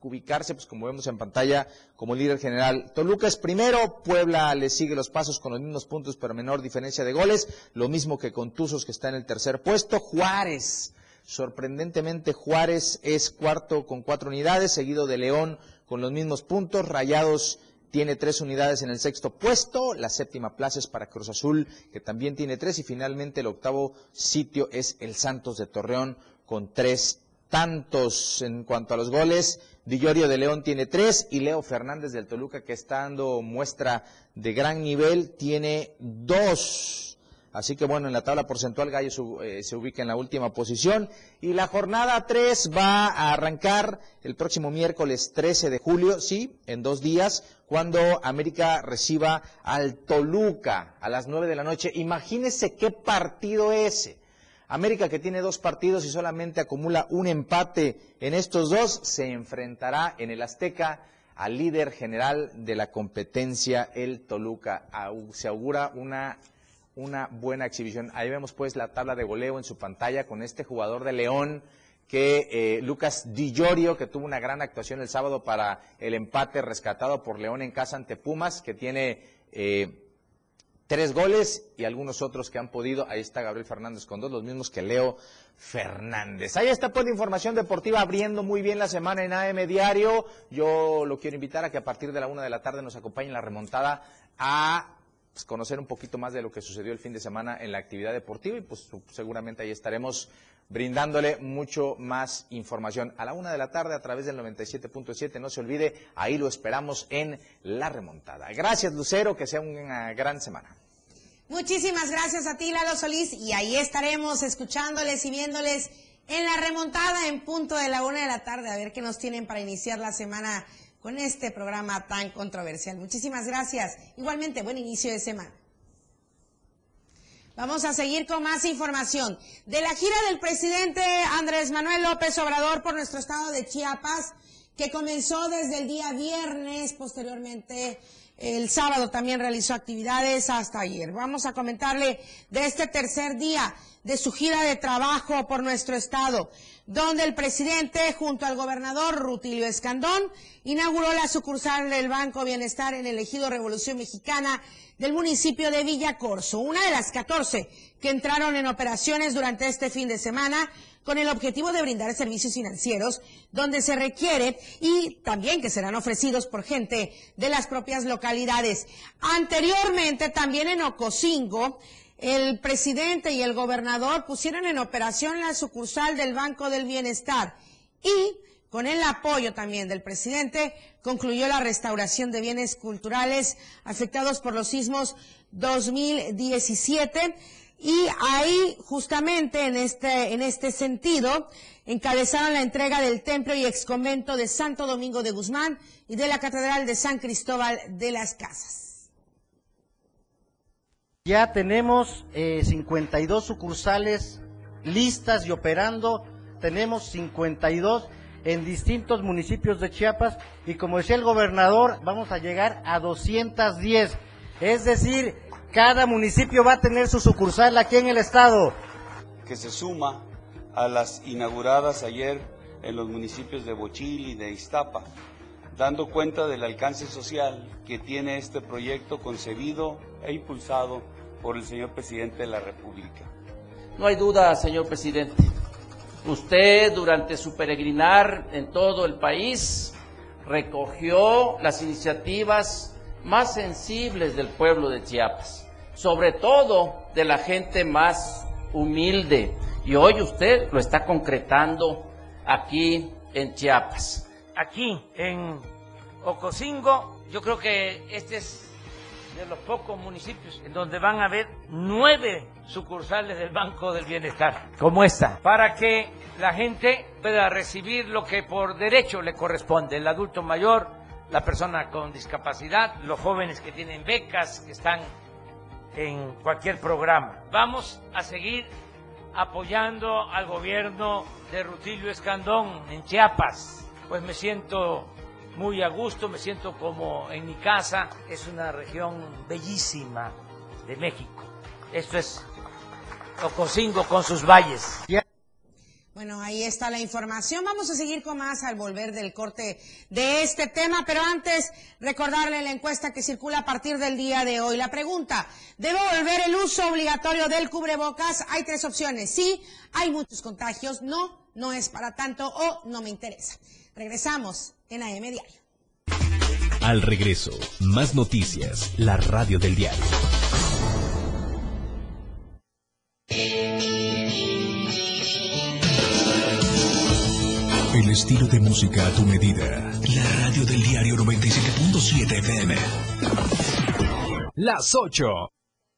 ubicarse, pues como vemos en pantalla, como líder general. Toluca es primero, Puebla le sigue los pasos con los mismos puntos, pero menor diferencia de goles, lo mismo que con Tuzos, que está en el tercer puesto. Juárez, sorprendentemente Juárez es cuarto con cuatro unidades, seguido de León con los mismos puntos, Rayados tiene tres unidades en el sexto puesto, la séptima plaza es para Cruz Azul, que también tiene tres, y finalmente el octavo sitio es el Santos de Torreón con tres tantos en cuanto a los goles. Dillorio de León tiene tres y Leo Fernández del Toluca, que está dando muestra de gran nivel, tiene dos. Así que bueno, en la tabla porcentual Gallo eh, se ubica en la última posición y la jornada 3 va a arrancar el próximo miércoles 13 de julio, sí, en dos días, cuando América reciba al Toluca a las 9 de la noche. Imagínese qué partido ese. América que tiene dos partidos y solamente acumula un empate en estos dos, se enfrentará en el Azteca al líder general de la competencia, el Toluca. Se augura una una buena exhibición. Ahí vemos pues la tabla de goleo en su pantalla con este jugador de León que eh, Lucas Di Llorio, que tuvo una gran actuación el sábado para el empate rescatado por León en casa ante Pumas, que tiene eh, tres goles y algunos otros que han podido. Ahí está Gabriel Fernández con dos, los mismos que Leo Fernández. Ahí está pues la información deportiva abriendo muy bien la semana en AM Diario. Yo lo quiero invitar a que a partir de la una de la tarde nos acompañe en la remontada a pues, conocer un poquito más de lo que sucedió el fin de semana en la actividad deportiva y pues seguramente ahí estaremos brindándole mucho más información. A la una de la tarde a través del 97.7, no se olvide, ahí lo esperamos en la remontada. Gracias Lucero, que sea una gran semana. Muchísimas gracias a ti, Lalo Solís, y ahí estaremos escuchándoles y viéndoles en la remontada en punto de la una de la tarde, a ver qué nos tienen para iniciar la semana con este programa tan controversial. Muchísimas gracias. Igualmente, buen inicio de semana. Vamos a seguir con más información. De la gira del presidente Andrés Manuel López Obrador por nuestro estado de Chiapas, que comenzó desde el día viernes, posteriormente el sábado también realizó actividades hasta ayer. Vamos a comentarle de este tercer día de su gira de trabajo por nuestro estado, donde el presidente, junto al gobernador Rutilio Escandón, inauguró la sucursal del Banco Bienestar en el ejido Revolución Mexicana del municipio de Villa Corso, una de las 14 que entraron en operaciones durante este fin de semana con el objetivo de brindar servicios financieros donde se requiere y también que serán ofrecidos por gente de las propias localidades. Anteriormente, también en Ocosingo, el presidente y el gobernador pusieron en operación la sucursal del Banco del Bienestar y con el apoyo también del presidente concluyó la restauración de bienes culturales afectados por los sismos 2017 y ahí justamente en este en este sentido encabezaron la entrega del templo y exconvento de Santo Domingo de Guzmán y de la Catedral de San Cristóbal de las Casas. Ya tenemos 52 eh, sucursales listas y operando. Tenemos 52 en distintos municipios de Chiapas y como decía el gobernador, vamos a llegar a 210. Es decir, cada municipio va a tener su sucursal aquí en el estado. Que se suma a las inauguradas ayer en los municipios de Bochil y de Iztapa, dando cuenta del alcance social que tiene este proyecto concebido e impulsado por el señor presidente de la República. No hay duda, señor presidente. Usted durante su peregrinar en todo el país recogió las iniciativas más sensibles del pueblo de Chiapas, sobre todo de la gente más humilde. Y hoy usted lo está concretando aquí en Chiapas. Aquí en Ocosingo, yo creo que este es de los pocos municipios en donde van a haber nueve sucursales del Banco del Bienestar, como esta, para que la gente pueda recibir lo que por derecho le corresponde, el adulto mayor, la persona con discapacidad, los jóvenes que tienen becas, que están en cualquier programa. Vamos a seguir apoyando al gobierno de Rutilio Escandón en Chiapas, pues me siento muy a gusto, me siento como en mi casa. Es una región bellísima de México. Esto es Ocosingo con sus valles. Bueno, ahí está la información. Vamos a seguir con más al volver del corte de este tema, pero antes recordarle la encuesta que circula a partir del día de hoy. La pregunta, ¿debe volver el uso obligatorio del cubrebocas? Hay tres opciones. Sí, hay muchos contagios. No, no es para tanto o no me interesa. Regresamos en AM Diario. Al regreso, más noticias, la radio del diario. El estilo de música a tu medida. La radio del diario 97.7 FM. Las 8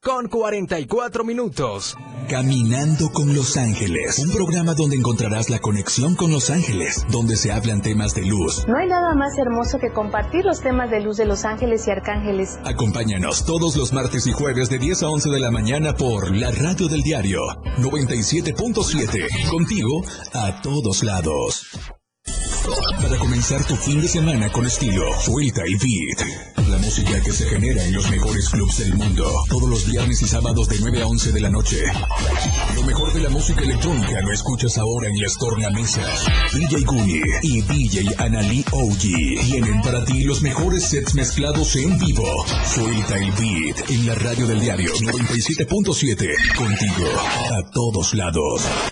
con 44 minutos. Caminando con Los Ángeles, un programa donde encontrarás la conexión con Los Ángeles, donde se hablan temas de luz. No hay nada más hermoso que compartir los temas de luz de Los Ángeles y Arcángeles. Acompáñanos todos los martes y jueves de 10 a 11 de la mañana por la radio del diario 97.7, contigo a todos lados. Para comenzar tu fin de semana con estilo, vuelta y beat. La música que se genera en los mejores clubs del mundo. Todos los viernes y sábados de 9 a 11 de la noche. Lo mejor de la música electrónica lo escuchas ahora en las tornamesas. DJ Guni y DJ Anali OG tienen para ti los mejores sets mezclados en vivo. Suelta el beat en la radio del diario 97.7. Contigo a todos lados.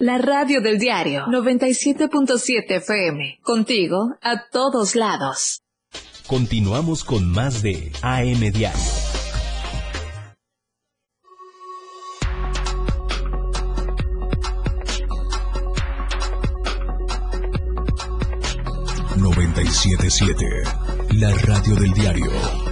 La radio del diario 97.7 FM. Contigo a todos lados. Continuamos con más de AM Diario. ...97.7... La radio del diario...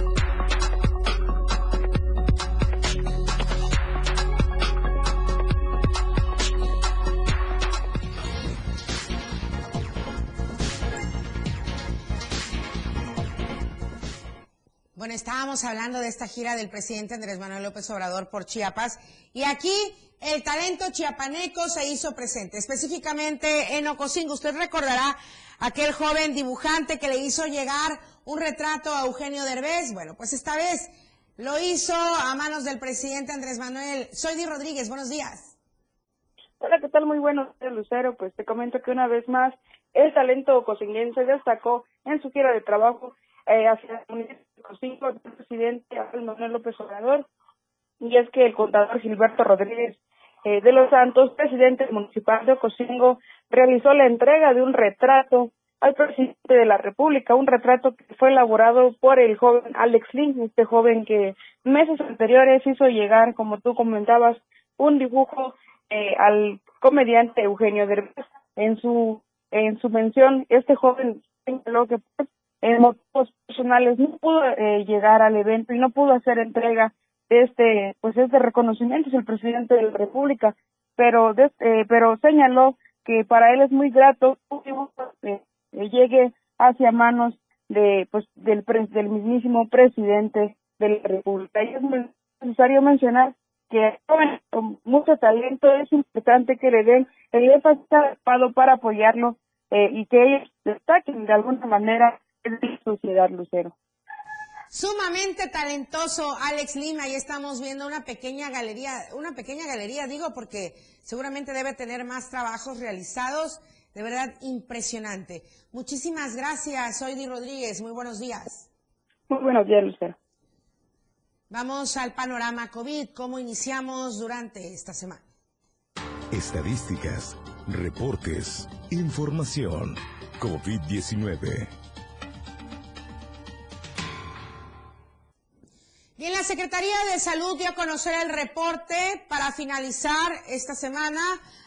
estábamos hablando de esta gira del presidente Andrés Manuel López Obrador por Chiapas y aquí el talento chiapaneco se hizo presente, específicamente en Ocosingo. Usted recordará aquel joven dibujante que le hizo llegar un retrato a Eugenio Derbez. Bueno, pues esta vez lo hizo a manos del presidente Andrés Manuel. Soy Di Rodríguez, buenos días. Hola, ¿qué tal? Muy buenos días, Lucero. Pues te comento que una vez más el talento cocinguense destacó en su gira de trabajo eh, hacia el municipio de Cocingo, el presidente Manuel López Obrador, y es que el contador Gilberto Rodríguez eh, de los Santos, presidente municipal de Ocosingo, realizó la entrega de un retrato al presidente de la República, un retrato que fue elaborado por el joven Alex Lin, este joven que meses anteriores hizo llegar, como tú comentabas, un dibujo eh, al comediante Eugenio Derbez. En su en su mención, este joven señaló que en motivos personales no pudo eh, llegar al evento y no pudo hacer entrega de este pues este reconocimiento es el presidente de la República pero de, eh, pero señaló que para él es muy grato que eh, llegue hacia manos de pues del del mismísimo presidente de la República. Y es necesario mencionar que jóvenes con mucho talento es importante que le den el énfasis para apoyarlo y que ellos destaquen de alguna manera sociedad Lucero. Sumamente talentoso Alex Lima, ahí estamos viendo una pequeña galería, una pequeña galería digo porque seguramente debe tener más trabajos realizados, de verdad impresionante. Muchísimas gracias, soy Di Rodríguez, muy buenos días. Muy buenos días, Lucero. Vamos al panorama COVID, ¿cómo iniciamos durante esta semana? Estadísticas, reportes, información. COVID-19. Secretaría de Salud dio a conocer el reporte para finalizar esta semana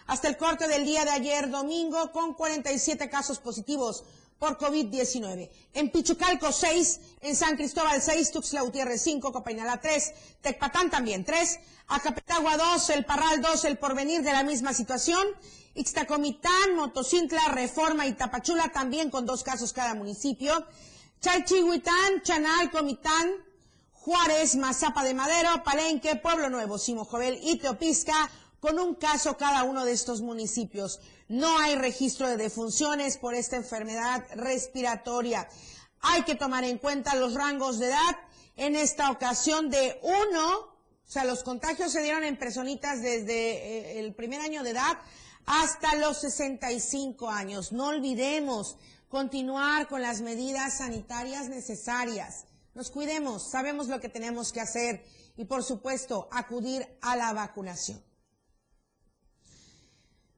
hasta el corte del día de ayer domingo con 47 casos positivos por COVID-19. En Pichucalco 6, en San Cristóbal 6, Tuxtla Gutiérrez 5, Copainala 3, Tecpatán también 3, Acapetagua 2, El Parral 2, El Porvenir de la misma situación, Ixtacomitán, Motocintla, Reforma y Tapachula también con dos casos cada municipio, Chalchihuitán, Chanal, Comitán, Juárez, Mazapa de Madero, Palenque, Pueblo Nuevo, Simojovel y Teopisca, con un caso cada uno de estos municipios. No hay registro de defunciones por esta enfermedad respiratoria. Hay que tomar en cuenta los rangos de edad. En esta ocasión de uno, o sea, los contagios se dieron en personitas desde eh, el primer año de edad hasta los 65 años. No olvidemos continuar con las medidas sanitarias necesarias. Nos cuidemos, sabemos lo que tenemos que hacer y, por supuesto, acudir a la vacunación.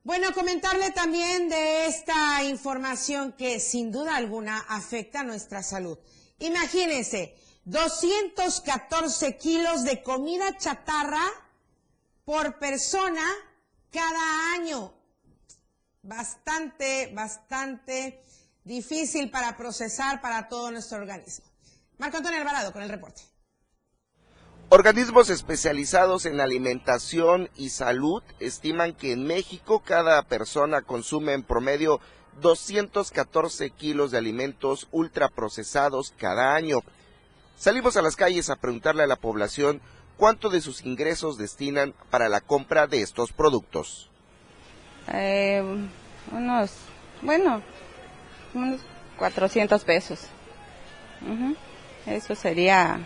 Bueno, comentarle también de esta información que sin duda alguna afecta a nuestra salud. Imagínense, 214 kilos de comida chatarra por persona cada año. Bastante, bastante difícil para procesar para todo nuestro organismo. Marco Antonio Alvarado con el reporte. Organismos especializados en alimentación y salud estiman que en México cada persona consume en promedio 214 kilos de alimentos ultraprocesados cada año. Salimos a las calles a preguntarle a la población cuánto de sus ingresos destinan para la compra de estos productos. Eh, unos, bueno, unos 400 pesos. Eso sería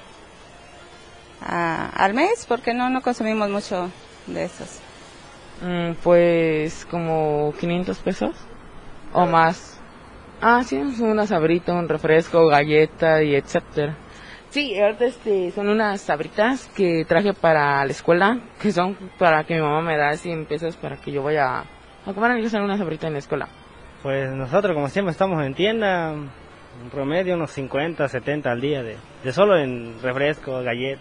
al mes porque no, no consumimos mucho de esos. Mm, pues como 500 pesos o más. Ah, sí, una sabrita, un refresco, galleta y etcétera. Sí, ahorita este, son unas sabritas que traje para la escuela, que son para que mi mamá me da 100 pesos para que yo vaya a comer y una sabrita en la escuela. Pues nosotros como siempre estamos en tienda, en promedio unos 50, 70 al día de, de solo en refresco, galleta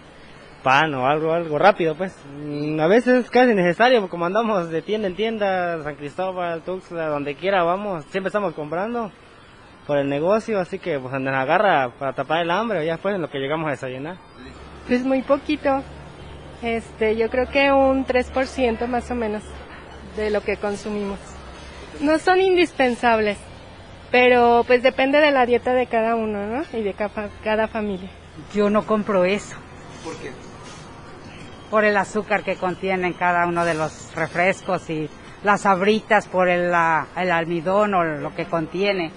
pan o algo, algo rápido, pues. Mm, a veces es casi necesario, como andamos de tienda en tienda, San Cristóbal, Tuxtla, donde quiera vamos, siempre estamos comprando por el negocio, así que pues nos agarra para tapar el hambre, ya después en lo que llegamos a desayunar. Pues muy poquito, este, yo creo que un 3% más o menos de lo que consumimos. No son indispensables, pero pues depende de la dieta de cada uno, ¿no? Y de cada, cada familia. Yo no compro eso. ¿Por qué? por el azúcar que contienen cada uno de los refrescos y las abritas por el, el almidón o lo que contiene.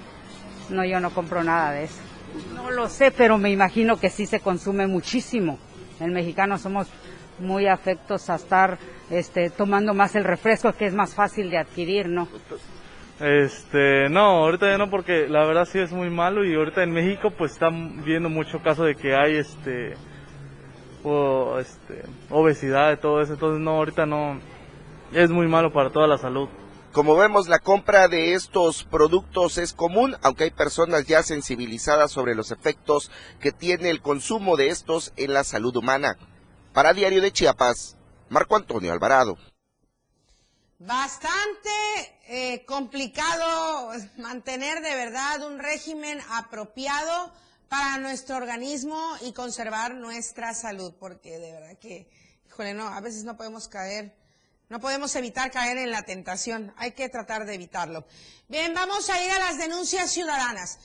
No, yo no compro nada de eso. No lo sé, pero me imagino que sí se consume muchísimo. El mexicano somos muy afectos a estar este, tomando más el refresco, que es más fácil de adquirir, ¿no? Este, no, ahorita ya no, porque la verdad sí es muy malo y ahorita en México pues están viendo mucho caso de que hay este o este, obesidad, y todo eso. Entonces, no, ahorita no, es muy malo para toda la salud. Como vemos, la compra de estos productos es común, aunque hay personas ya sensibilizadas sobre los efectos que tiene el consumo de estos en la salud humana. Para Diario de Chiapas, Marco Antonio Alvarado. Bastante eh, complicado mantener de verdad un régimen apropiado para nuestro organismo y conservar nuestra salud, porque de verdad que, híjole, no, a veces no podemos caer, no podemos evitar caer en la tentación, hay que tratar de evitarlo. Bien, vamos a ir a las denuncias ciudadanas.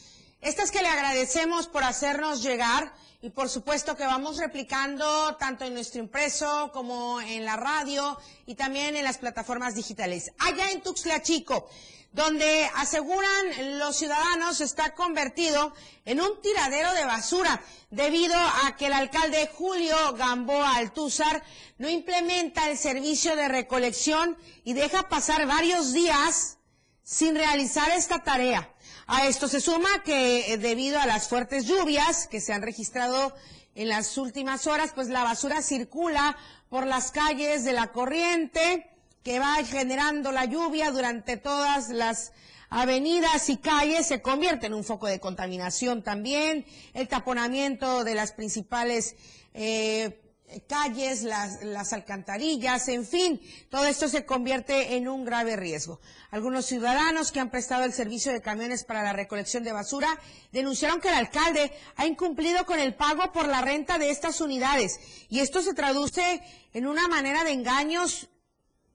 Estas que le agradecemos por hacernos llegar y por supuesto que vamos replicando tanto en nuestro impreso como en la radio y también en las plataformas digitales. Allá en Tuxtla Chico, donde aseguran los ciudadanos está convertido en un tiradero de basura debido a que el alcalde Julio Gamboa Altúzar no implementa el servicio de recolección y deja pasar varios días sin realizar esta tarea. A esto se suma que eh, debido a las fuertes lluvias que se han registrado en las últimas horas, pues la basura circula por las calles de la corriente, que va generando la lluvia durante todas las avenidas y calles. Se convierte en un foco de contaminación también, el taponamiento de las principales eh, calles, las, las, alcantarillas, en fin, todo esto se convierte en un grave riesgo. Algunos ciudadanos que han prestado el servicio de camiones para la recolección de basura denunciaron que el alcalde ha incumplido con el pago por la renta de estas unidades y esto se traduce en una manera de engaños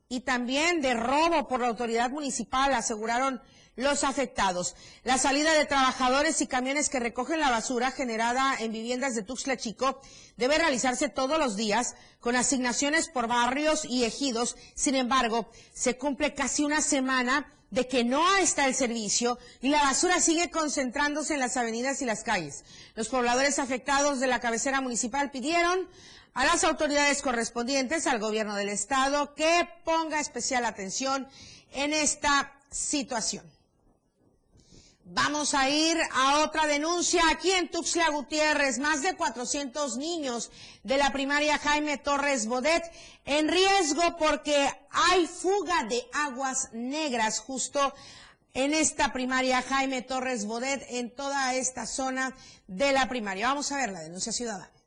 y también de robo por la autoridad municipal, aseguraron los afectados. La salida de trabajadores y camiones que recogen la basura generada en viviendas de Tuxtla Chico debe realizarse todos los días con asignaciones por barrios y ejidos. Sin embargo, se cumple casi una semana de que no está el servicio y la basura sigue concentrándose en las avenidas y las calles. Los pobladores afectados de la cabecera municipal pidieron a las autoridades correspondientes, al gobierno del estado, que ponga especial atención en esta situación. Vamos a ir a otra denuncia aquí en Tuxtla Gutiérrez. Más de 400 niños de la primaria Jaime Torres Bodet en riesgo porque hay fuga de aguas negras justo en esta primaria Jaime Torres Bodet en toda esta zona de la primaria. Vamos a ver la denuncia ciudadana.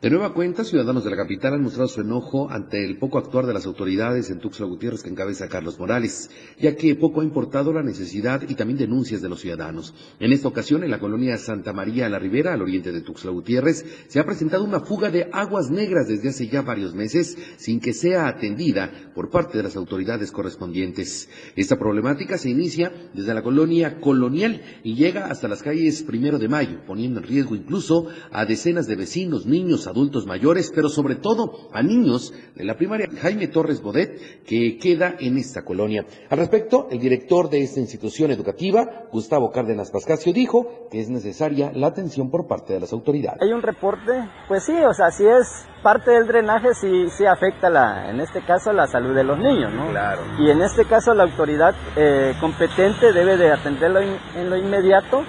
De nueva cuenta, ciudadanos de la capital han mostrado su enojo ante el poco actuar de las autoridades en Tuxtla Gutiérrez que encabeza Carlos Morales, ya que poco ha importado la necesidad y también denuncias de los ciudadanos. En esta ocasión, en la colonia Santa María la Ribera, al oriente de Tuxtla Gutiérrez, se ha presentado una fuga de aguas negras desde hace ya varios meses sin que sea atendida por parte de las autoridades correspondientes. Esta problemática se inicia desde la colonia colonial y llega hasta las calles Primero de Mayo, poniendo en riesgo incluso a decenas de vecinos, niños, adultos mayores, pero sobre todo a niños de la primaria Jaime Torres Bodet, que queda en esta colonia. Al respecto, el director de esta institución educativa, Gustavo Cárdenas Pascasio, dijo que es necesaria la atención por parte de las autoridades. Hay un reporte, pues sí, o sea, si es parte del drenaje, sí, sí afecta, la, en este caso, la salud de los niños, ¿no? Claro. Y en este caso, la autoridad eh, competente debe de atenderlo en lo inmediato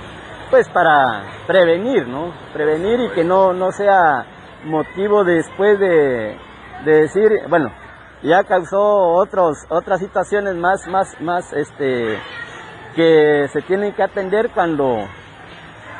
pues para prevenir, ¿no? Prevenir y que no, no sea motivo después de, de decir, bueno, ya causó otros, otras situaciones más, más, más, este, que se tienen que atender cuando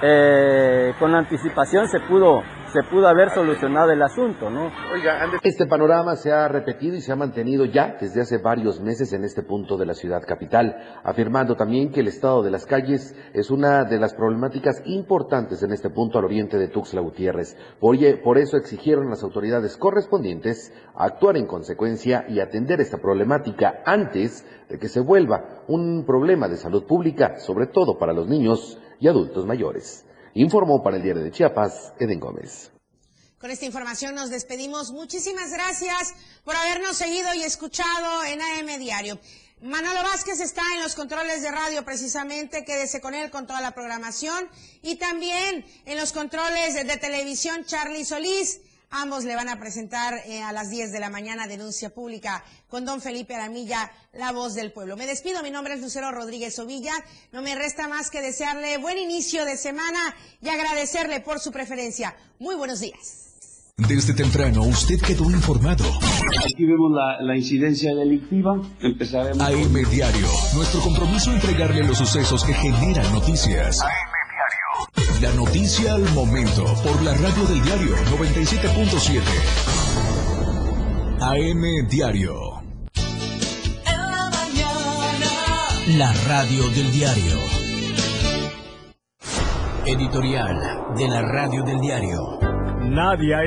eh, con anticipación se pudo se pudo haber solucionado el asunto, ¿no? Oiga, este panorama se ha repetido y se ha mantenido ya desde hace varios meses en este punto de la ciudad capital, afirmando también que el estado de las calles es una de las problemáticas importantes en este punto al oriente de Tuxtla Gutiérrez. Por, eso exigieron a las autoridades correspondientes actuar en consecuencia y atender esta problemática antes de que se vuelva un problema de salud pública, sobre todo para los niños y adultos mayores. Informó para el diario de Chiapas, Eden Gómez. Con esta información nos despedimos. Muchísimas gracias por habernos seguido y escuchado en AM Diario. Manolo Vázquez está en los controles de radio precisamente, quédese con él con toda la programación y también en los controles de televisión Charlie Solís. Ambos le van a presentar eh, a las 10 de la mañana denuncia pública con don Felipe Aramilla, la voz del pueblo. Me despido, mi nombre es Lucero Rodríguez Ovilla. No me resta más que desearle buen inicio de semana y agradecerle por su preferencia. Muy buenos días. Desde temprano usted quedó informado. Aquí vemos la, incidencia delictiva. Empezaremos. AM Diario. Nuestro compromiso entregarle los sucesos que generan noticias. La noticia al momento por la radio del diario 97.7. AM Diario. La radio del diario. Editorial de la radio del diario. Nadie ha